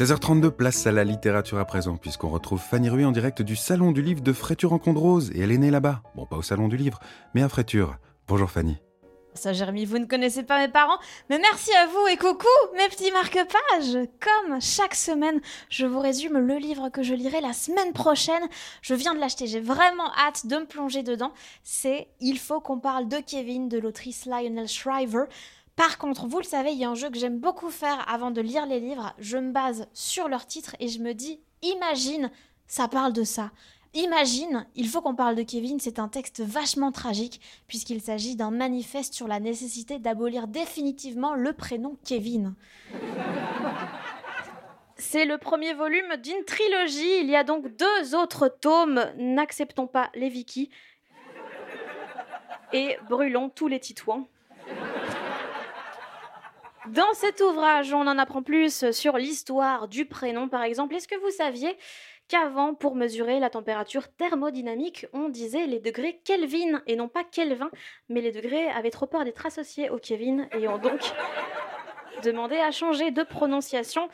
16h32, place à la littérature à présent, puisqu'on retrouve Fanny Ruy en direct du Salon du Livre de Fréture en Condrose, et elle est née là-bas. Bon, pas au Salon du Livre, mais à Fréture. Bonjour Fanny. Ça, Jérémy, vous ne connaissez pas mes parents, mais merci à vous et coucou, mes petits marque-pages. Comme chaque semaine, je vous résume le livre que je lirai la semaine prochaine. Je viens de l'acheter, j'ai vraiment hâte de me plonger dedans. C'est Il faut qu'on parle de Kevin de l'autrice Lionel Shriver. Par contre, vous le savez, il y a un jeu que j'aime beaucoup faire avant de lire les livres. Je me base sur leur titre et je me dis, imagine, ça parle de ça. Imagine, il faut qu'on parle de Kevin, c'est un texte vachement tragique, puisqu'il s'agit d'un manifeste sur la nécessité d'abolir définitivement le prénom Kevin. C'est le premier volume d'une trilogie, il y a donc deux autres tomes, N'acceptons pas les Vikis et Brûlons tous les Titouans. Dans cet ouvrage, on en apprend plus sur l'histoire du prénom, par exemple. Est-ce que vous saviez qu'avant, pour mesurer la température thermodynamique, on disait les degrés Kelvin et non pas Kelvin, mais les degrés avaient trop peur d'être associés au Kevin et ont donc demandé à changer de prononciation.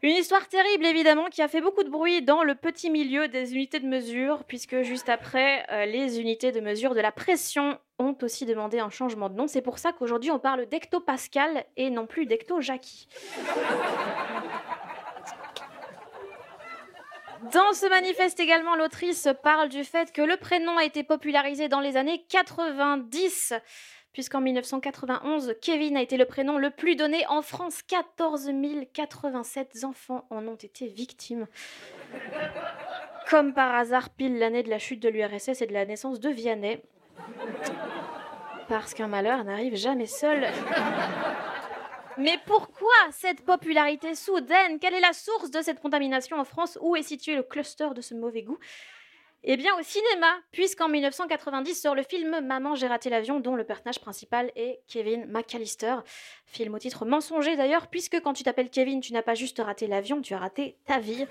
Une histoire terrible, évidemment, qui a fait beaucoup de bruit dans le petit milieu des unités de mesure, puisque juste après, euh, les unités de mesure de la pression ont aussi demandé un changement de nom. C'est pour ça qu'aujourd'hui, on parle d'hectopascal et non plus d'hectojackie. Dans ce manifeste également, l'autrice parle du fait que le prénom a été popularisé dans les années 90 puisqu'en 1991, Kevin a été le prénom le plus donné en France. 14 087 enfants en ont été victimes. Comme par hasard, pile l'année de la chute de l'URSS et de la naissance de Vianney. Parce qu'un malheur n'arrive jamais seul. Mais pourquoi cette popularité soudaine? Quelle est la source de cette contamination en France? Où est situé le cluster de ce mauvais goût? Eh bien, au cinéma, puisqu'en 1990 sort le film Maman, j'ai raté l'avion, dont le personnage principal est Kevin McAllister. Film au titre mensonger d'ailleurs, puisque quand tu t'appelles Kevin, tu n'as pas juste raté l'avion, tu as raté ta vie.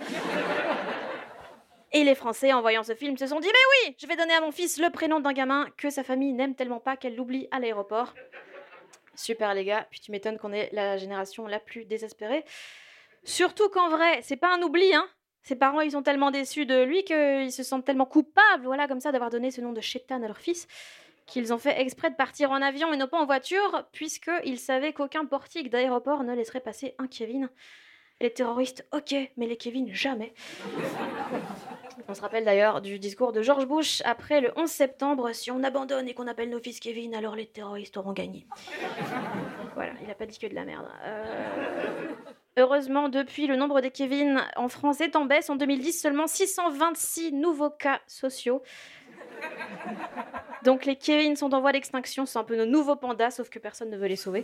Et les Français, en voyant ce film, se sont dit Mais oui, je vais donner à mon fils le prénom d'un gamin que sa famille n'aime tellement pas qu'elle l'oublie à l'aéroport. Super les gars, puis tu m'étonnes qu'on est la génération la plus désespérée. Surtout qu'en vrai, c'est pas un oubli, hein. Ses parents, ils sont tellement déçus de lui qu'ils se sentent tellement coupables, voilà, comme ça, d'avoir donné ce nom de Shetan à leur fils, qu'ils ont fait exprès de partir en avion et non pas en voiture, puisqu'ils savaient qu'aucun portique d'aéroport ne laisserait passer un Kevin. Les terroristes, ok, mais les Kevin, jamais. On se rappelle d'ailleurs du discours de George Bush après le 11 septembre si on abandonne et qu'on appelle nos fils Kevin, alors les terroristes auront gagné. voilà, il n'a pas dit que de la merde. Euh... Heureusement, depuis, le nombre des Kevin en France est en baisse. En 2010, seulement 626 nouveaux cas sociaux. Donc les Kevin sont en voie d'extinction, c'est un peu nos nouveaux pandas, sauf que personne ne veut les sauver.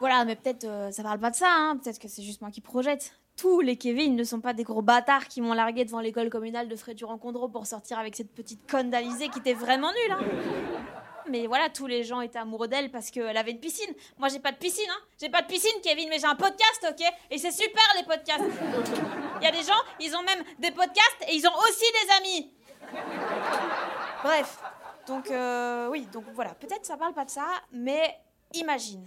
Voilà, mais peut-être euh, ça parle pas de ça, hein. peut-être que c'est juste moi qui projette. Tous les Kevin ne sont pas des gros bâtards qui m'ont largué devant l'école communale de Frédure en Condro pour sortir avec cette petite conne d'Alizé qui était vraiment nulle. Hein mais voilà, tous les gens étaient amoureux d'elle parce qu'elle avait une piscine. Moi, j'ai pas de piscine, hein. J'ai pas de piscine, Kevin, mais j'ai un podcast, ok? Et c'est super, les podcasts. Il y a des gens, ils ont même des podcasts et ils ont aussi des amis. Bref. Donc, euh, oui, donc voilà. Peut-être ça parle pas de ça, mais imagine.